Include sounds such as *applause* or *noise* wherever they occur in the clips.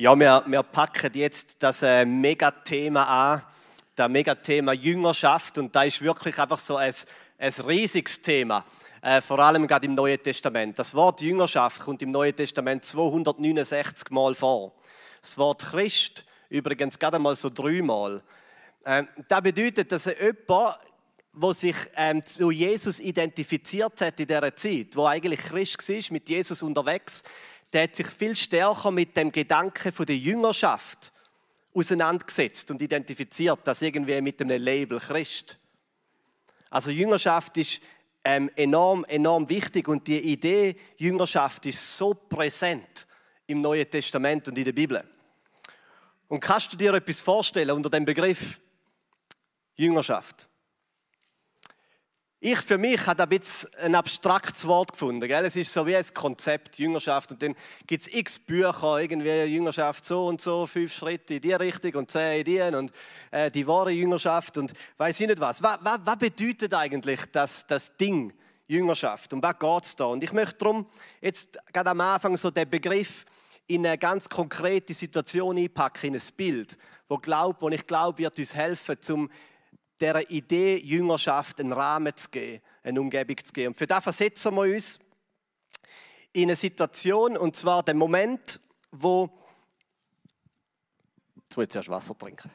Ja, wir, wir packen jetzt das äh, Megathema an, das Megathema Jüngerschaft. Und da ist wirklich einfach so ein, ein riesiges Thema, äh, vor allem gerade im Neuen Testament. Das Wort Jüngerschaft kommt im Neuen Testament 269 Mal vor. Das Wort Christ übrigens gerade mal so dreimal. Äh, das bedeutet, dass jemand, der sich ähm, zu Jesus identifiziert hat in dieser Zeit, wo eigentlich Christ war, mit Jesus unterwegs, der hat sich viel stärker mit dem Gedanken von der Jüngerschaft auseinandergesetzt und identifiziert das irgendwie mit einem Label Christ. Also Jüngerschaft ist ähm, enorm, enorm wichtig und die Idee Jüngerschaft ist so präsent im Neuen Testament und in der Bibel. Und kannst du dir etwas vorstellen unter dem Begriff Jüngerschaft? Ich für mich habe ein bisschen ein abstraktes Wort gefunden. Gell? Es ist so wie ein Konzept, Jüngerschaft. Und dann gibt es x Bücher, irgendwie Jüngerschaft so und so, fünf Schritte in die Richtung und zehn in die und äh, die wahre Jüngerschaft und weiß ich nicht was. Was, was, was bedeutet eigentlich das, das Ding Jüngerschaft? Und was geht es da? Und ich möchte darum jetzt gerade am Anfang so den Begriff in eine ganz konkrete Situation einpacken, in ein Bild, wo, glaub, wo ich glaube, wird uns helfen, um dieser Idee Jüngerschaft einen Rahmen zu geben, eine Umgebung zu geben. Und für das versetzen wir uns in eine Situation, und zwar den Moment, wo. Jetzt muss ich zuerst Wasser trinken.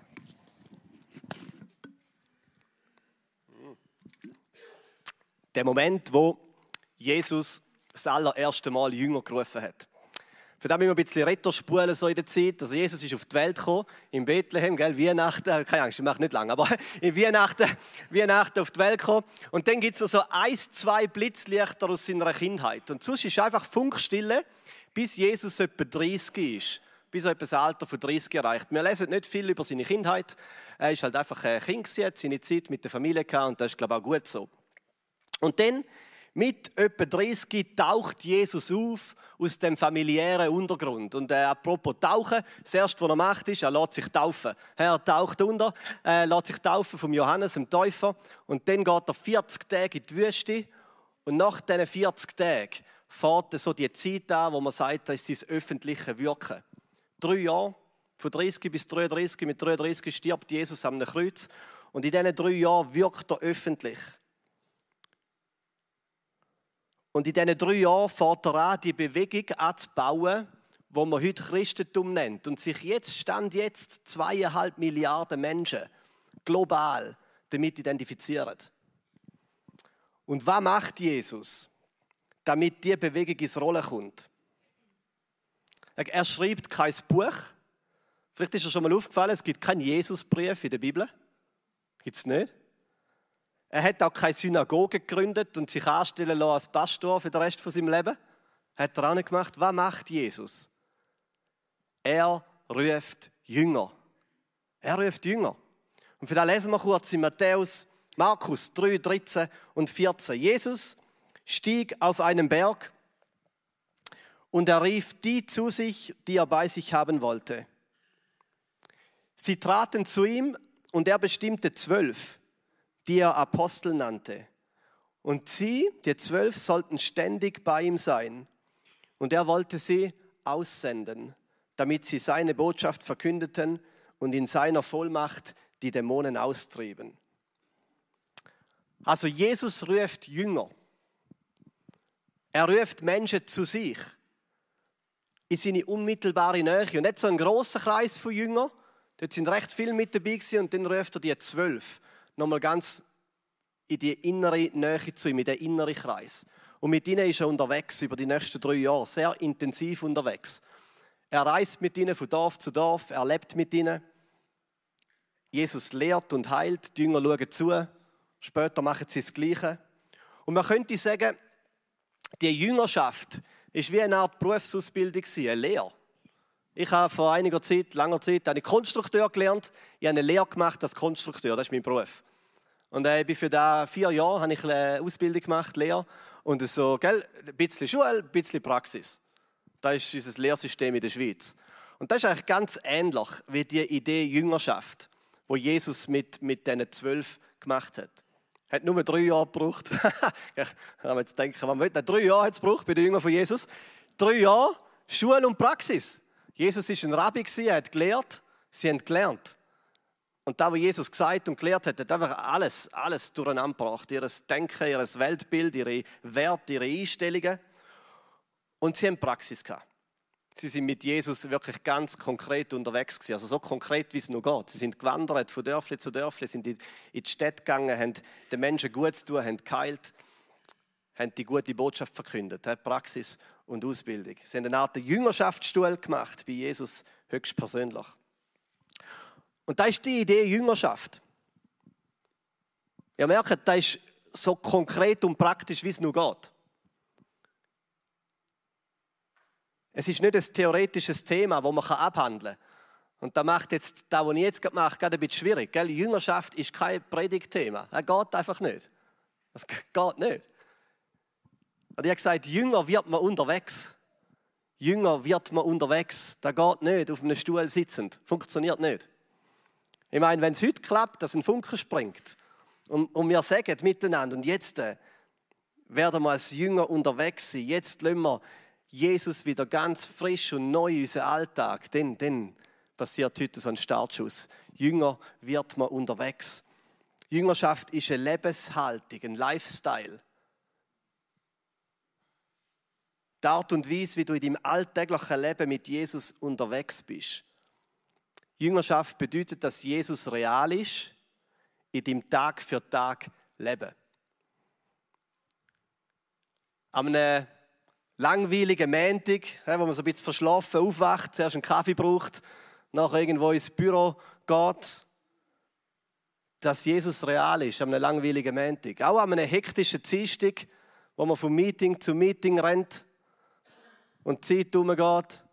Der Moment, wo Jesus das allererste Mal Jünger gerufen hat. Für das müssen wir ein bisschen Retterspulen so in der Zeit. Also Jesus ist auf die Welt gekommen, in Bethlehem, gell, Weihnachten, keine Angst, ich mache nicht lange, aber *laughs* in Weihnachten, Weihnachten auf die Welt gekommen. Und dann gibt es so ein, zwei Blitzlichter aus seiner Kindheit. Und sonst ist einfach Funkstille, bis Jesus etwa 30 ist. Bis er etwa das Alter von 30 erreicht. Wir lesen nicht viel über seine Kindheit. Er ist halt einfach ein Kind, hat seine Zeit mit der Familie gehabt und das ist, glaube ich, auch gut so. Und dann, mit etwa 30, taucht Jesus auf aus dem familiären Untergrund. Und äh, apropos Tauchen, das erste, was er macht, ist, er lässt sich taufen. Er taucht unter, äh, lässt sich taufen vom Johannes, dem Täufer. Und dann geht er 40 Tage in die Wüste. Und nach diesen 40 Tagen fährt so die Zeit an, wo man sagt, das ist sein öffentliches Wirken. Drei Jahre, von 30 bis 33, mit 33 stirbt Jesus am Kreuz. Und in diesen drei Jahren wirkt er öffentlich. Und in diesen drei Jahren fährt er an, die Bewegung anzubauen, wo man heute Christentum nennt. Und sich jetzt, stand jetzt zweieinhalb Milliarden Menschen global damit identifizieren. Und was macht Jesus, damit diese Bewegung ins Rollen kommt? Er schreibt kein Buch. Vielleicht ist er schon mal aufgefallen, es gibt keinen Jesusbrief in der Bibel. Gibt es nicht? Er hat auch keine Synagoge gegründet und sich anstellen lassen als Pastor für den Rest von seinem Leben. Hat er auch nicht gemacht. Was macht Jesus? Er ruft Jünger. Er ruft Jünger. Und für das lesen wir kurz in Matthäus, Markus 3, 13 und 14. Jesus stieg auf einen Berg und er rief die zu sich, die er bei sich haben wollte. Sie traten zu ihm und er bestimmte zwölf die er Apostel nannte. Und sie, die zwölf, sollten ständig bei ihm sein. Und er wollte sie aussenden, damit sie seine Botschaft verkündeten und in seiner Vollmacht die Dämonen austrieben. Also Jesus ruft Jünger. Er ruft Menschen zu sich in seine unmittelbare Nähe. Und nicht so ein großer Kreis von Jüngern. Dort sind recht viele mit dabei gewesen, und dann ruft er die zwölf nochmal ganz in die innere Nähe zu ihm, in den inneren Kreis. Und mit ihnen ist er unterwegs über die nächsten drei Jahre, sehr intensiv unterwegs. Er reist mit ihnen von Dorf zu Dorf, er lebt mit ihnen. Jesus lehrt und heilt, die Jünger schauen zu, später machen sie das Gleiche. Und man könnte sagen, die Jüngerschaft ist wie eine Art Berufsausbildung, eine Lehre. Ich habe vor einiger Zeit, langer Zeit, einen Konstrukteur gelernt. Ich habe eine Lehre gemacht als Konstrukteur, das ist mein Beruf. Und äh, ich für da vier Jahre habe ich eine Ausbildung gemacht, Lehre. Und so, gell, ein bisschen Schule, ein bisschen Praxis. Das ist unser Lehrsystem in der Schweiz. Und das ist eigentlich ganz ähnlich wie die Idee Jüngerschaft, wo Jesus mit, mit diesen zwölf gemacht hat. Hat nur drei Jahre gebraucht. *laughs* ich kann jetzt denken, was drei Jahre hat es gebraucht bei den Jüngern von Jesus. Drei Jahre Schule und Praxis. Jesus ist ein Rabbi, er hat gelehrt, sie haben gelernt. Und da, was Jesus gesagt und gelehrt hat, hat einfach alles, alles durcheinander gebracht. Ihr Denken, ihr Weltbild, ihre Werte, ihre Einstellungen. Und sie haben Praxis gehabt. Sie sind mit Jesus wirklich ganz konkret unterwegs gewesen. Also so konkret, wie es nur geht. Sie sind gewandert von Dörfli zu Dörfli, sind in die Städte gegangen, haben den Menschen gut zu tun, haben geheilt, haben die gute Botschaft verkündet. Praxis und Ausbildung. Sie haben eine Art Jüngerschaftsstuhl gemacht bei Jesus höchstpersönlich. Und da ist die Idee Jüngerschaft. Ihr merkt, das ist so konkret und praktisch, wie es nur geht. Es ist nicht ein theoretisches Thema, das man abhandeln kann. Und da macht jetzt, das, was ich jetzt gerade mache, gerade ein bisschen schwierig. Gell? Jüngerschaft ist kein Predigtthema. Das geht einfach nicht. Das *laughs* geht nicht. Und ich habe gesagt, Jünger wird man unterwegs. Jünger wird man unterwegs. Das geht nicht auf einem Stuhl sitzend. Funktioniert nicht. Ich meine, wenn es heute klappt, dass ein Funken springt und, und wir sagen miteinander, und jetzt äh, werden wir als Jünger unterwegs sein, jetzt lassen wir Jesus wieder ganz frisch und neu in unseren Alltag, dann, dann passiert heute so ein Startschuss. Jünger wird man unterwegs. Jüngerschaft ist eine Lebenshaltung, ein Lifestyle. Die Art und Weise, wie du in deinem alltäglichen Leben mit Jesus unterwegs bist. Jüngerschaft bedeutet, dass Jesus real ist, in dem Tag für Tag leben. Am langweiligen Montag, wo man so ein bisschen verschlafen aufwacht, zuerst einen Kaffee braucht, nachher irgendwo ins Büro geht, dass Jesus real ist, am langweiligen Montag. Auch an einem hektischen Dienstag, wo man vom Meeting zu Meeting rennt und die Zeit umgeht.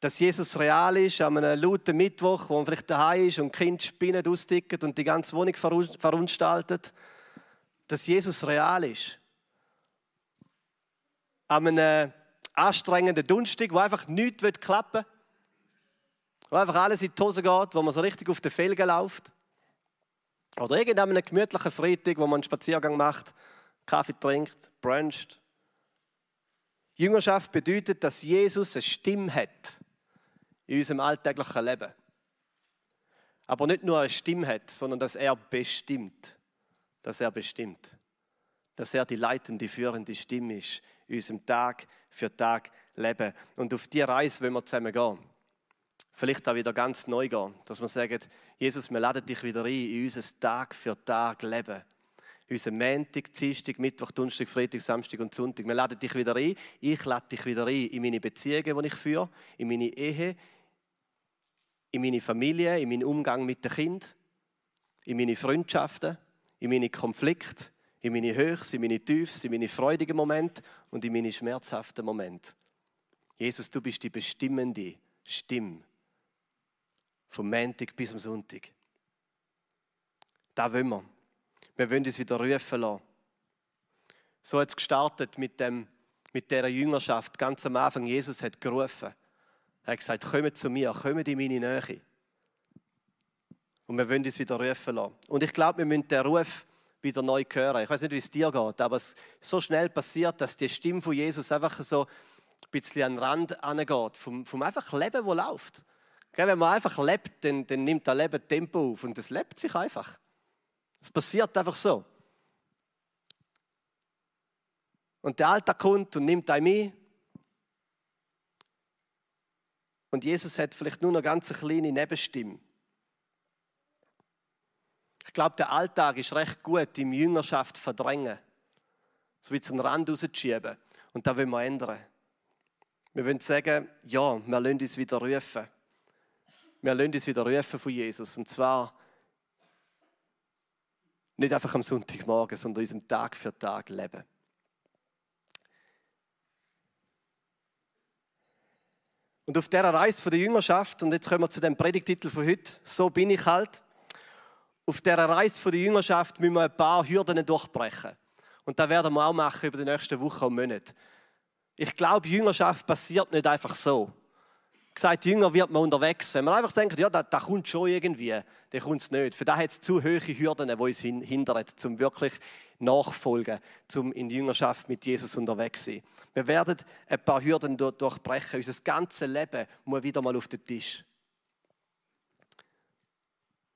Dass Jesus real ist, an einem lauten Mittwoch, wo man vielleicht daheim ist und die Kinder spinnen, austicken und die ganze Wohnung verunstaltet. Dass Jesus real ist an einem anstrengenden Dunstig, wo einfach nichts klappen will, wo einfach alles in die Hose geht, wo man so richtig auf den Felgen läuft. Oder irgendeinem gemütlichen Freitag, wo man einen Spaziergang macht, Kaffee trinkt, bruncht. Jüngerschaft bedeutet, dass Jesus eine Stimme hat in unserem alltäglichen Leben. Aber nicht nur eine Stimme hat, sondern dass er bestimmt. Dass er bestimmt. Dass er die leitende, führende Stimme ist in unserem Tag für Tag leben. Und auf diese Reise wollen wir zusammen gehen. Vielleicht auch wieder ganz neu gehen, dass wir sagen, Jesus, wir laden dich wieder ein in unser Tag für Tag Leben. Unser Montag, Dienstag, Mittwoch, Donnerstag, Freitag, Samstag und Sonntag. Wir laden dich wieder ein. Ich lade dich wieder ein in meine Beziehungen, die ich führe, in meine Ehe, in meine Familie, in meinen Umgang mit den Kindern, in meine Freundschaften, in meine Konflikte, in meine Höchst, in meine Tiefs, in meine freudigen Momente und in meine schmerzhaften Momente. Jesus, du bist die bestimmende Stimme vom Montag bis zum Sonntag. Da wollen wir. Wir wollen uns wieder rufen lassen. So hat es gestartet mit, dem, mit dieser Jüngerschaft. Ganz am Anfang, Jesus hat gerufen. Er hat gesagt, kommt zu mir, kommt in meine Nähe. Und wir wollen uns wieder rufen lassen. Und ich glaube, wir müssen den Ruf wieder neu hören. Ich weiß nicht, wie es dir geht, aber es so schnell passiert, dass die Stimme von Jesus einfach so ein bisschen an den Rand angeht, vom, vom einfach Leben, das läuft. Wenn man einfach lebt, dann, dann nimmt das Leben Tempo auf und es lebt sich einfach. Es passiert einfach so. Und der Alltag kommt und nimmt einem mit. Und Jesus hat vielleicht nur noch ganz eine kleine Nebenstimme. Ich glaube, der Alltag ist recht gut im Jüngerschaft verdrängen. So wie einen Rand rauszuschieben. Und das wollen wir ändern. Wir wollen sagen, ja, wir lassen uns wieder rufen. Wir lassen uns wieder rufen von Jesus. Und zwar nicht einfach am Sonntagmorgen, sondern unserem Tag für Tag leben. Und auf dieser Reise der Jüngerschaft, und jetzt kommen wir zu dem Predigtitel von heute, so bin ich halt, auf dieser Reise der Jüngerschaft müssen wir ein paar Hürden durchbrechen. Und das werden wir auch machen über die nächsten Wochen und Monate. Ich glaube, Jüngerschaft passiert nicht einfach so. Gesagt, Jünger wird man unterwegs. Wenn man einfach denkt, ja, da, da kommt schon irgendwie, dann kommt es nicht. Für da hat es zu hohe Hürden, die uns hindern, zum wirklich nachfolgen, zum in die Jüngerschaft mit Jesus unterwegs sein. Wir werden ein paar Hürden durchbrechen. Unser ganzes Leben muss wieder mal auf den Tisch.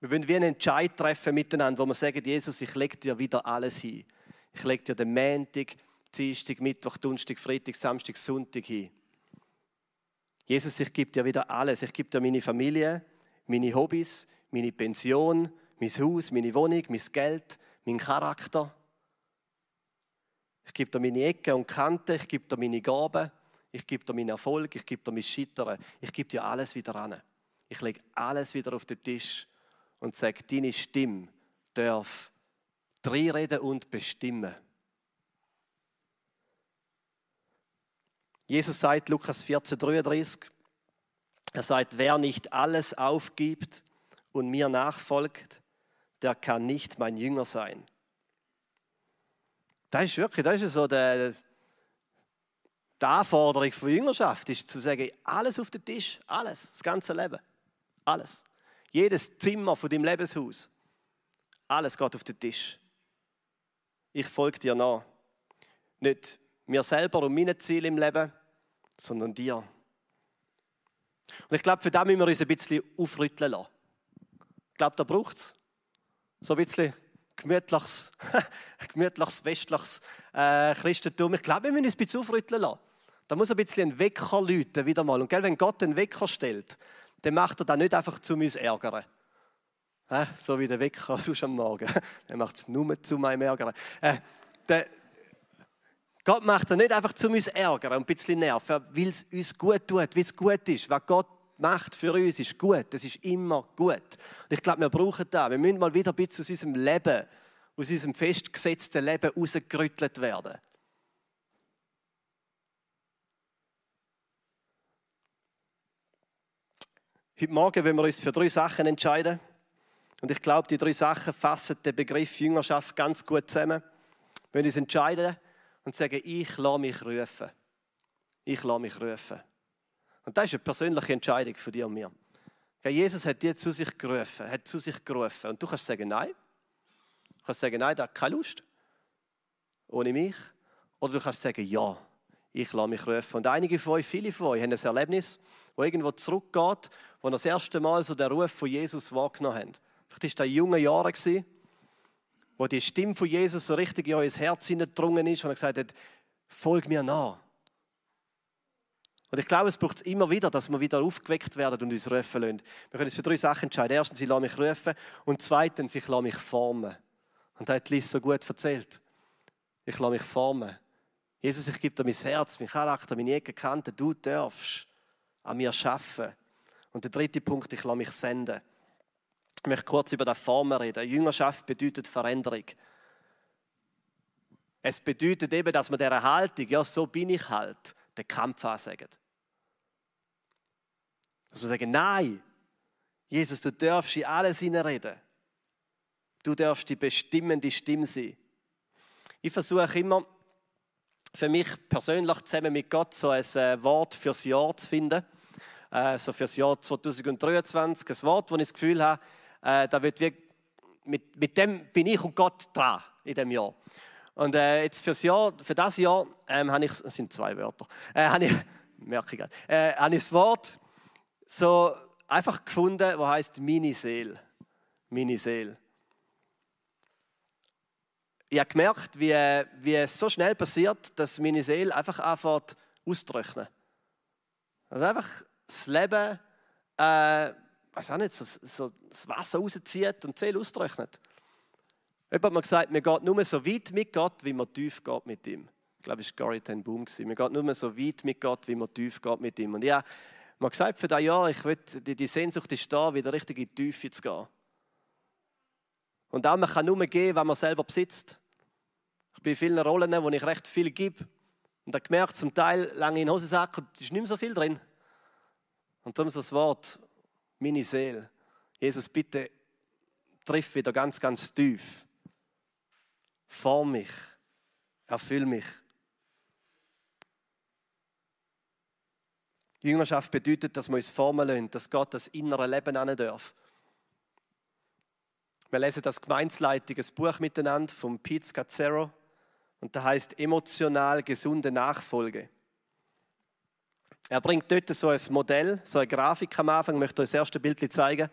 Wir wollen wie einen Entscheid treffen miteinander, wo wir sagen, Jesus, ich lege dir wieder alles hin. Ich lege dir den Montag, Dienstag, Mittwoch, Donnerstag, Freitag, Samstag, Sonntag hin. Jesus, ich gebe dir wieder alles. Ich gebe dir meine Familie, meine Hobbys, meine Pension, mein Haus, meine Wohnung, mein Geld, meinen Charakter. Ich gebe dir meine Ecken und Kanten, ich gebe dir meine Gaben, ich gebe dir meinen Erfolg, ich gebe dir mein Scheitern. Ich gebe dir alles wieder an. Ich lege alles wieder auf den Tisch und sage, deine Stimme darf reden und bestimmen. Jesus sagt, Lukas 14, 33, er sagt, wer nicht alles aufgibt und mir nachfolgt, der kann nicht mein Jünger sein. Das ist wirklich, das ist so der, die Anforderung von Jüngerschaft, ist zu sagen, alles auf den Tisch, alles, das ganze Leben, alles. Jedes Zimmer von deinem Lebenshaus, alles geht auf den Tisch. Ich folge dir nach. Nicht mir selber und meine Ziele im Leben, sondern dir. Und ich glaube, für das müssen wir uns ein bisschen aufrütteln lassen. Ich glaube, da braucht es so ein bisschen gemütliches, *laughs* gemütliches westliches äh, Christentum. Ich glaube, wir müssen uns ein bisschen aufrütteln lassen. Da muss ein bisschen ein Wecker läuten, wieder mal. Und gell, wenn Gott einen Wecker stellt, dann macht er das nicht einfach zu uns ärgern. Äh, so wie der Wecker *laughs* sonst am Morgen. Er macht es nur zu meinem Ärgern. Äh, der, Gott macht er nicht einfach zu uns ärgern und ein bisschen nerven, weil es uns gut tut, weil es gut ist. Was Gott macht für uns ist gut. Das ist immer gut. Und ich glaube, wir brauchen das. Wir müssen mal wieder ein bisschen aus unserem Leben, aus unserem festgesetzten Leben rausgerüttelt werden. Heute Morgen wollen wir uns für drei Sachen entscheiden. Und ich glaube, die drei Sachen fassen den Begriff Jüngerschaft ganz gut zusammen. Wir wollen uns entscheiden, und sagen, ich lasse mich rufen. Ich lasse mich rufen. Und das ist eine persönliche Entscheidung von dir und mir. Jesus hat dir zu sich gerufen, hat zu sich gerufen. Und du kannst sagen, nein. Du kannst sagen, nein, da hat keine Lust. Ohne mich. Oder du kannst sagen, ja, ich lasse mich rufen. Und einige von euch, viele von euch, haben ein Erlebnis, wo irgendwo zurückgeht, wo das erste Mal so den Ruf von Jesus wahrgenommen haben. Vielleicht war das junge Jahre, wo die Stimme von Jesus so richtig in euer Herz hineingedrungen ist und er gesagt hat, folg mir nach. Und ich glaube, es braucht es immer wieder, dass wir wieder aufgeweckt werden und uns rufen lassen. Wir können uns für drei Sachen entscheiden. Erstens, ich lasse mich rufen und zweitens, ich lasse mich formen. Und da hat Liz so gut erzählt. Ich lasse mich formen. Jesus, ich gebe dir mein Herz, mein Charakter, meine Ecken. Du darfst an mir arbeiten. Und der dritte Punkt, ich lasse mich senden. Ich möchte kurz über das Formen reden. Jüngerschaft bedeutet Veränderung. Es bedeutet eben, dass man dieser Haltung, ja, so bin ich halt, den Kampf ansagen. Dass wir sagen, nein, Jesus, du darfst in alles reden. Du darfst die bestimmende Stimme sein. Ich versuche immer, für mich persönlich zusammen mit Gott so ein äh, Wort fürs Jahr zu finden. Äh, so fürs Jahr 2023. Ein Wort, wo ich das Gefühl habe, äh, da wird wir, mit, mit dem bin ich und Gott dran in dem Jahr. Und äh, jetzt fürs Jahr, für das Jahr ähm, habe ich, das sind zwei Wörter, äh, habe ich, *laughs* merke ich gerade, äh, habe ich das Wort so einfach gefunden, wo heißt meine Seele. Meine Seele. Ich habe gemerkt, wie, wie es so schnell passiert, dass meine Seele einfach anfängt auszutrocknen. Also einfach das Leben äh, weiß auch nicht, so, so das Wasser rauszieht und die Seele austrocknet. Jemand hat mir gesagt, man geht nur so weit mit Gott, wie man tief geht mit ihm. Ich glaube, es war Gary Ten Boom. Man geht nur so weit mit Gott, wie man tief geht mit ihm. Und ja, man hat gesagt, für das Jahr, ich will, die, die Sehnsucht ist da, wieder richtig in die Tiefe zu gehen. Und auch man kann nur geben, was man selber besitzt. Ich bin in vielen Rollen, wo ich recht viel gebe. Und habe gemerkt, zum Teil lange in den Hosensack ist nicht mehr so viel drin. Und darum so das Wort, meine Seele. Jesus, bitte triff wieder ganz, ganz tief. Form mich. Erfüll mich. Jüngerschaft bedeutet, dass wir uns formen lassen, dass Gott das innere Leben an darf. Wir lesen das gemeinsleitiges Buch miteinander von Pete Scazzaro und da heißt emotional gesunde Nachfolge. Er bringt dort so ein Modell, so eine Grafik am Anfang, ich möchte euch das erste Bild zeigen.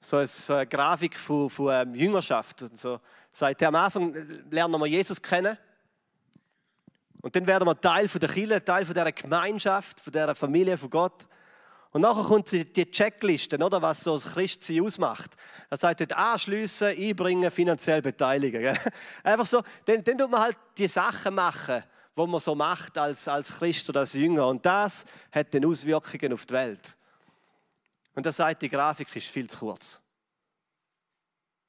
So eine, Grafik von, von ähm, Jüngerschaft. Und so sagt er, am Anfang lernen wir Jesus kennen. Und dann werden wir Teil von der Kirche, Teil von dieser Gemeinschaft, von dieser Familie von Gott. Und nachher kommt die Checkliste, oder, was so das Christsein ausmacht. Er sagt dort anschliessen, einbringen, finanziell beteiligen. *laughs* Einfach so, dann, dann tut man halt die Sachen machen, wo man so macht als, als Christ oder als Jünger. Und das hat dann Auswirkungen auf die Welt. Und er sagt, die Grafik ist viel zu kurz.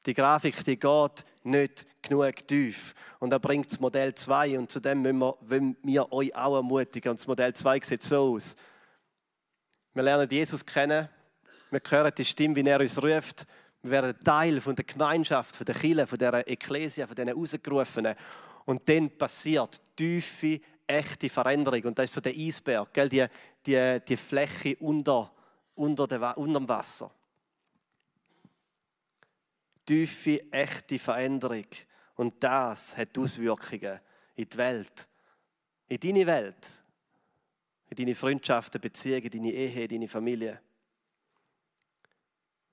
Die Grafik, die geht nicht genug tief. Und er bringt das Modell 2 und zu dem müssen wir, wollen wir euch auch ermutigen. Und das Modell 2 sieht so aus. Wir lernen Jesus kennen, wir hören die Stimme, wie er uns ruft. Wir werden Teil von der Gemeinschaft, von der Kirche, von der Ekklesia, von diesen Ausgerufenen. Und dann passiert tiefe, echte Veränderung. Und das ist so der Eisberg, gell? Die, die, die Fläche unter, unter, dem, unter dem Wasser. Tiefe, echte Veränderung. Und das hat Auswirkungen in die Welt, in deine Welt, in deine Freundschaften, Beziehungen, deine Ehe, deine Familie.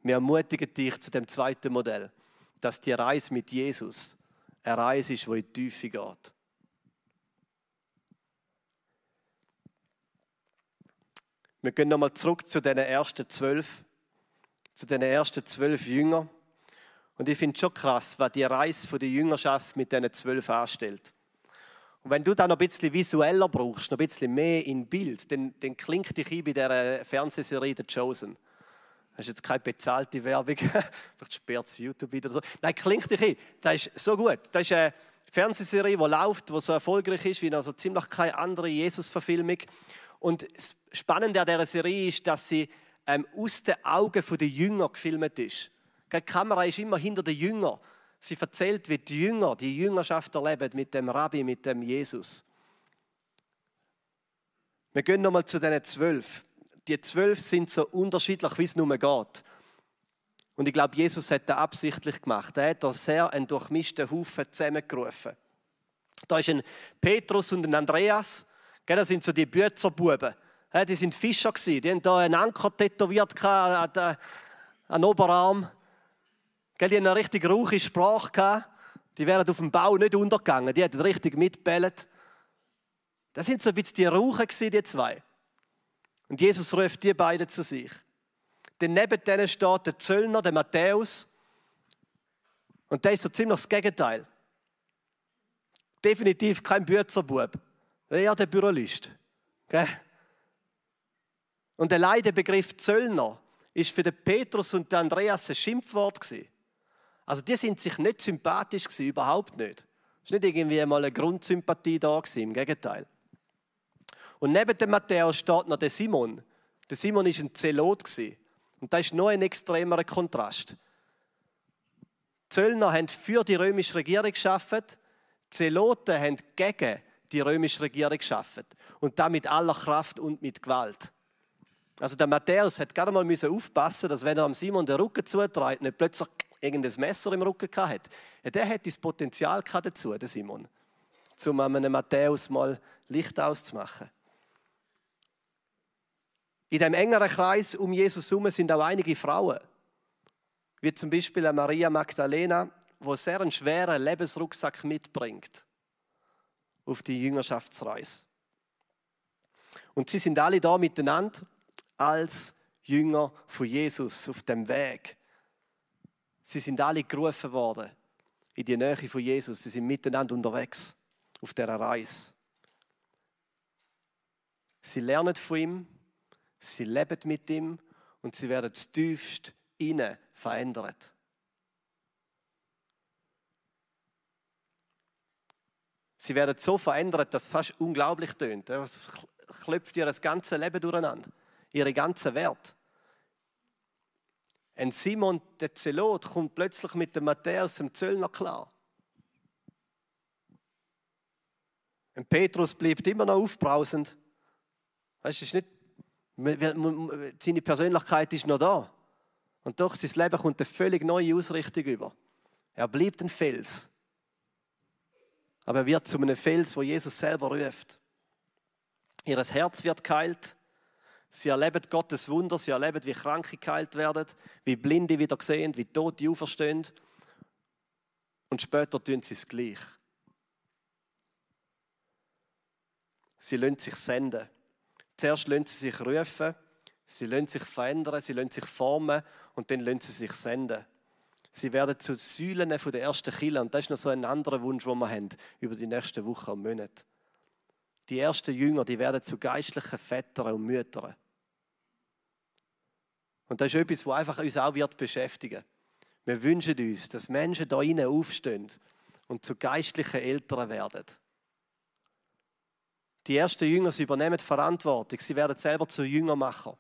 Wir ermutigen dich zu dem zweiten Modell, dass die Reise mit Jesus eine Reise ist, die in die Tiefe geht. Wir gehen nochmal zurück zu den ersten zwölf, zu den ersten zwölf Jüngern. Und ich finde es schon krass, was die Reise der Jüngerschaft mit diesen zwölf anstellt. Und wenn du da noch ein bisschen visueller brauchst, noch ein bisschen mehr in Bild, dann, dann klingt dich ein bei dieser Fernsehserie The Chosen. Das ist jetzt keine bezahlte Werbung. *laughs* Vielleicht sperrt es YouTube wieder so. Nein, klingt dich ein. Das ist so gut. Das ist eine Fernsehserie, die läuft, die so erfolgreich ist wie noch so ziemlich keine andere Jesus-Verfilmung. Und das Spannende an dieser Serie ist, dass sie ähm, aus den Augen der Jünger gefilmt ist. Die Kamera ist immer hinter den Jüngern. Sie erzählt, wie die Jünger, die Jüngerschaft erleben mit dem Rabbi, mit dem Jesus. Wir gehen nochmal zu diesen zwölf die zwölf sind so unterschiedlich, wie es nur geht. Und ich glaube, Jesus hat das absichtlich gemacht. Er hat da sehr einen durchmischten Haufen zusammengerufen. Da ist ein Petrus und ein Andreas. Das sind so die Bützerbuben. Die sind Fischer gewesen. Die haben da einen Anker tätowiert an den Oberarm. Die haben eine richtig rauche Sprache. Die wären auf dem Bau nicht untergegangen. Die hätten richtig mitbellet. Das sind so ein bisschen die Rauchen die zwei. Und Jesus ruft die beiden zu sich. Denn neben denen steht der Zöllner, der Matthäus. Und der ist so ziemlich das Gegenteil. Definitiv kein Büzerbub. Eher der Bürolist. Okay? Und der Leidebegriff Zöllner ist für den Petrus und den Andreas ein Schimpfwort gewesen. Also die sind sich nicht sympathisch gewesen, überhaupt nicht. Es war nicht irgendwie mal eine Grundsympathie da gewesen, im Gegenteil. Und neben dem Matthäus steht noch der Simon. Der Simon war ein Zelot. Und das ist noch ein extremerer Kontrast. Die Zöllner haben für die römische Regierung geschafft, Zeloten haben gegen die römische Regierung geschafft. Und das mit aller Kraft und mit Gewalt. Also der Matthäus hat gerade mal aufpassen, dass wenn er am Simon den Rücken zutreibt, nicht plötzlich irgendein Messer im Rücken hatte. Der hat das Potenzial dazu, der Simon, um einem Matthäus mal Licht auszumachen. In dem engeren Kreis um Jesus herum sind auch einige Frauen, wie zum Beispiel Maria Magdalena, wo sehr einen schweren Lebensrucksack mitbringt auf die Jüngerschaftsreise. Und sie sind alle da miteinander als Jünger von Jesus auf dem Weg. Sie sind alle gerufen worden in die Nähe von Jesus. Sie sind miteinander unterwegs auf der Reise. Sie lernen von ihm, sie leben mit ihm und sie werden tiefst innen verändert. Sie werden so verändert, dass es fast unglaublich tönt. Es klopft ihr das ganze Leben durcheinander, ihre ganze Wert. Ein Simon der Zelot kommt plötzlich mit dem Matthäus, dem Zöllner, klar. Ein Petrus bleibt immer noch aufbrausend. Weißt, ist nicht Seine Persönlichkeit ist noch da. Und durch sein Leben kommt eine völlig neue Ausrichtung über. Er bleibt ein Fels. Aber er wird zu einem Fels, wo Jesus selber ruft. Ihr Herz wird geheilt. Sie erleben Gottes Wunder. Sie erleben, wie Kranke geheilt werden, wie Blinde wieder sehen, wie Tote auferstehen. Und später tun sie es gleich. Sie lassen sich senden. Zuerst lassen sie sich rufen, sie lassen sich verändern, sie lassen sich formen und dann lassen sie sich senden. Sie werden zu Säulen der ersten Kille und das ist noch so ein anderer Wunsch, den wir haben über die nächsten Wochen und Monate. Die ersten Jünger, die werden zu geistlichen Vätern und Müttern. Und das ist etwas, was einfach uns auch wird beschäftigen. Wir wünschen uns, dass Menschen da innen aufstehen und zu geistlichen Eltern werden. Die ersten Jünger sie übernehmen die Verantwortung. Sie werden selber zu Jüngermacher.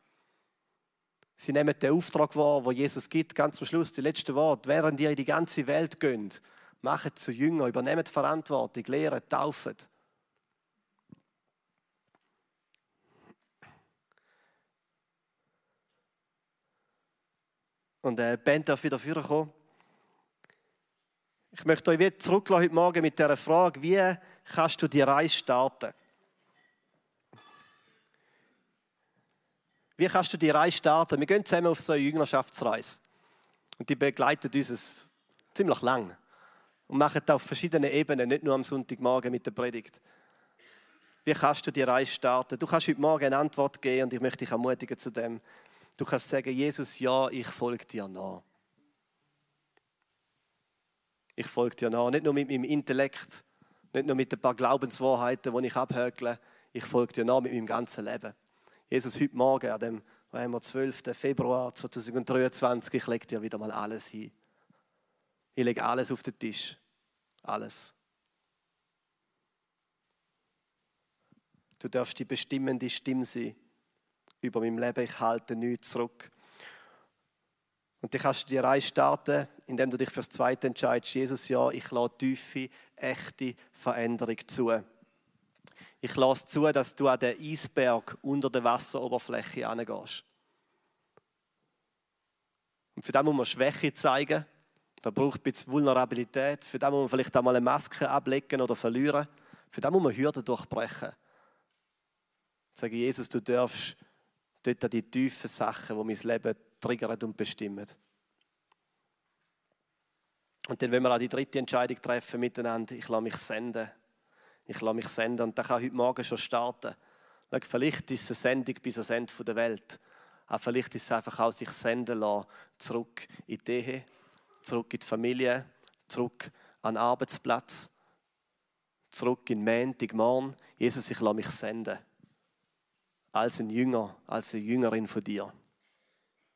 Sie nehmen den Auftrag wahr, wo Jesus gibt, ganz zum Schluss, die letzten Worte. Während ihr in die ganze Welt geht, macht zu Jünger, übernehmt Verantwortung, lehren, taufen. Und äh, Band darf wieder vorkommen. Ich möchte euch wieder zurücklassen heute Morgen mit der Frage, wie kannst du die Reise starten? Wie kannst du die Reise starten? Wir gehen zusammen auf so eine Jüngerschaftsreise. Und die begleitet uns ziemlich lang. Und machen das auf verschiedenen Ebenen, nicht nur am Sonntagmorgen mit der Predigt. Wie kannst du die Reise starten? Du kannst heute Morgen eine Antwort geben und ich möchte dich ermutigen zu dem. Du kannst sagen, Jesus, ja, ich folge dir nach. Ich folge dir nach. Nicht nur mit meinem Intellekt, nicht nur mit ein paar Glaubenswahrheiten, die ich abhökle. Ich folge dir nach mit meinem ganzen Leben. Jesus, heute Morgen, an dem wir 12. Februar 2023, ich lege dir wieder mal alles hin. Ich lege alles auf den Tisch. Alles. Du darfst die bestimmende Stimme sein über mein Leben. Ich halte nichts zurück. Und dann kannst du die Reise starten, indem du dich fürs Zweite entscheidest. Jesus, ja, ich lade tiefe, echte Veränderung zu. Ich lasse zu, dass du an den Eisberg unter der Wasseroberfläche angehst. Und für das muss man Schwäche zeigen. Da braucht ein bisschen Vulnerabilität. Für das muss man vielleicht einmal eine Maske ablegen oder verlieren. Für das muss man Hürden durchbrechen. Ich sage, Jesus, du darfst dort an die tiefen Sachen, die mein Leben triggern und bestimmen. Und dann, wenn wir auch die dritte Entscheidung treffen miteinander, ich lasse mich senden ich lasse mich senden. Und das kann heute Morgen schon starten. Vielleicht ist es eine Sendung bis ans Ende der Welt. Aber vielleicht ist es einfach auch sich senden lassen, zurück in die Ehe, zurück in die Familie, zurück an den Arbeitsplatz, zurück in Montag, morgen. Jesus, ich lasse mich senden. Als ein Jünger, als eine Jüngerin von dir.